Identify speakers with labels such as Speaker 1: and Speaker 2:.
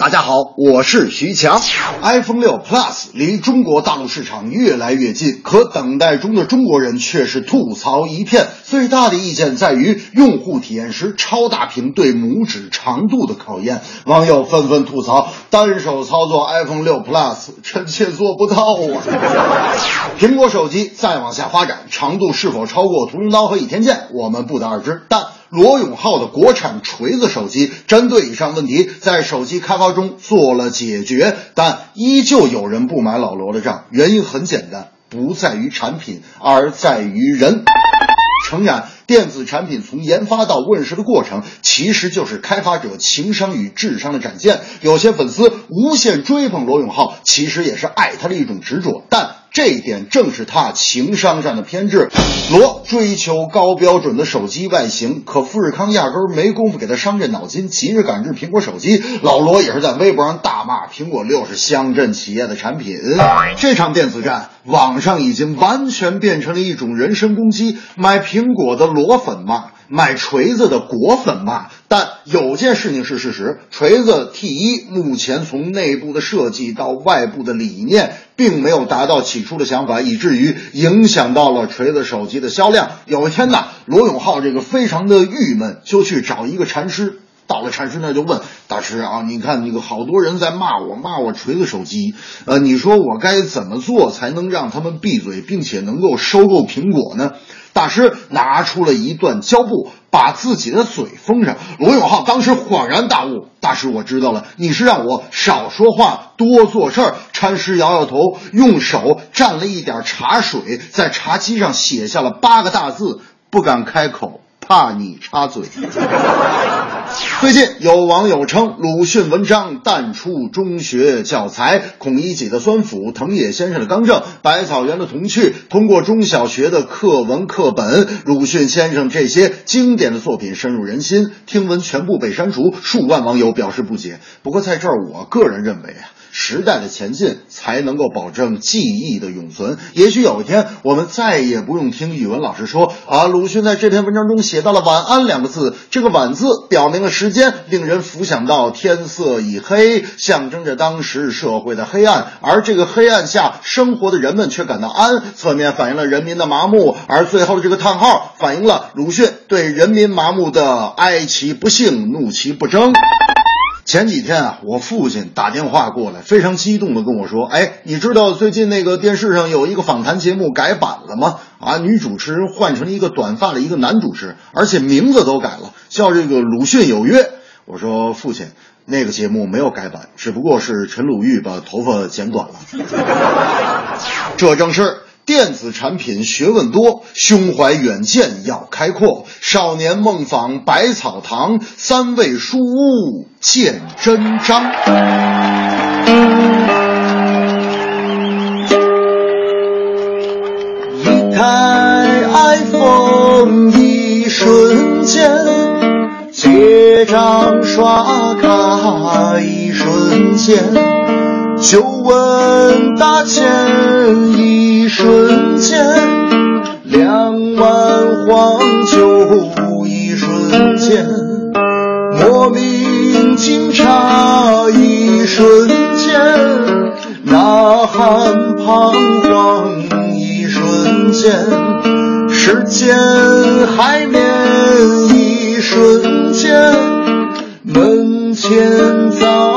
Speaker 1: 大家好，我是徐强。iPhone 六 Plus 离中国大陆市场越来越近，可等待中的中国人却是吐槽一片。最大的意见在于用户体验时超大屏对拇指长度的考验。网友纷纷吐槽，单手操作 iPhone 六 Plus 臣妾做不到啊。苹果手机再往下发展，长度是否超过屠龙刀和倚天剑，我们不得而知。但罗永浩的国产锤子手机针对以上问题，在手机开发中做了解决，但依旧有人不买老罗的账。原因很简单，不在于产品，而在于人。诚然，电子产品从研发到问世的过程，其实就是开发者情商与智商的展现。有些粉丝无限追捧罗永浩，其实也是爱他的一种执着。但这一点正是他情商上的偏执。罗追求高标准的手机外形，可富士康压根儿没工夫给他伤这脑筋，急着赶制苹果手机。老罗也是在微博上大骂苹果六是乡镇企业的产品。这场电子战，网上已经完全变成了一种人身攻击。买苹果的罗粉骂，买锤子的果粉骂。但有件事情是事实：锤子 T 一目前从内部的设计到外部的理念，并没有达到起初的想法，以至于影响到了锤子手机的销量。有一天呢，罗永浩这个非常的郁闷，就去找一个禅师。到了禅师那就问大师啊，你看那个好多人在骂我，骂我锤子手机，呃，你说我该怎么做才能让他们闭嘴，并且能够收购苹果呢？大师拿出了一段胶布，把自己的嘴封上。罗永浩当时恍然大悟：“大师，我知道了，你是让我少说话，多做事儿。”禅师摇摇头，用手蘸了一点茶水，在茶几上写下了八个大字：“不敢开口，怕你插嘴。”最近有网友称鲁迅文章淡出中学教材，孔乙己的酸腐，藤野先生的刚正，百草园的童趣，通过中小学的课文课本，鲁迅先生这些经典的作品深入人心。听闻全部被删除，数万网友表示不解。不过在这儿，我个人认为啊。时代的前进才能够保证记忆的永存。也许有一天，我们再也不用听语文老师说啊，鲁迅在这篇文章中写到了“晚安”两个字，这个“晚”字表明了时间，令人浮想到天色已黑，象征着当时社会的黑暗，而这个黑暗下生活的人们却感到安，侧面反映了人民的麻木，而最后的这个叹号反映了鲁迅对人民麻木的哀其不幸，怒其不争。前几天啊，我父亲打电话过来，非常激动的跟我说：“哎，你知道最近那个电视上有一个访谈节目改版了吗？啊，女主持人换成一个短发的一个男主持，而且名字都改了，叫这个《鲁迅有约》。”我说：“父亲，那个节目没有改版，只不过是陈鲁豫把头发剪短了。” 这正是。电子产品学问多，胸怀远见要开阔。少年梦访百草堂，三味书屋见真章。
Speaker 2: 一台 iPhone，一瞬间；结账刷卡，一瞬间。久闻大千，一瞬间；两碗黄酒，一瞬间；莫名警察，一瞬间；呐喊彷徨，一瞬间；时间？海面，一瞬间；门前枣树。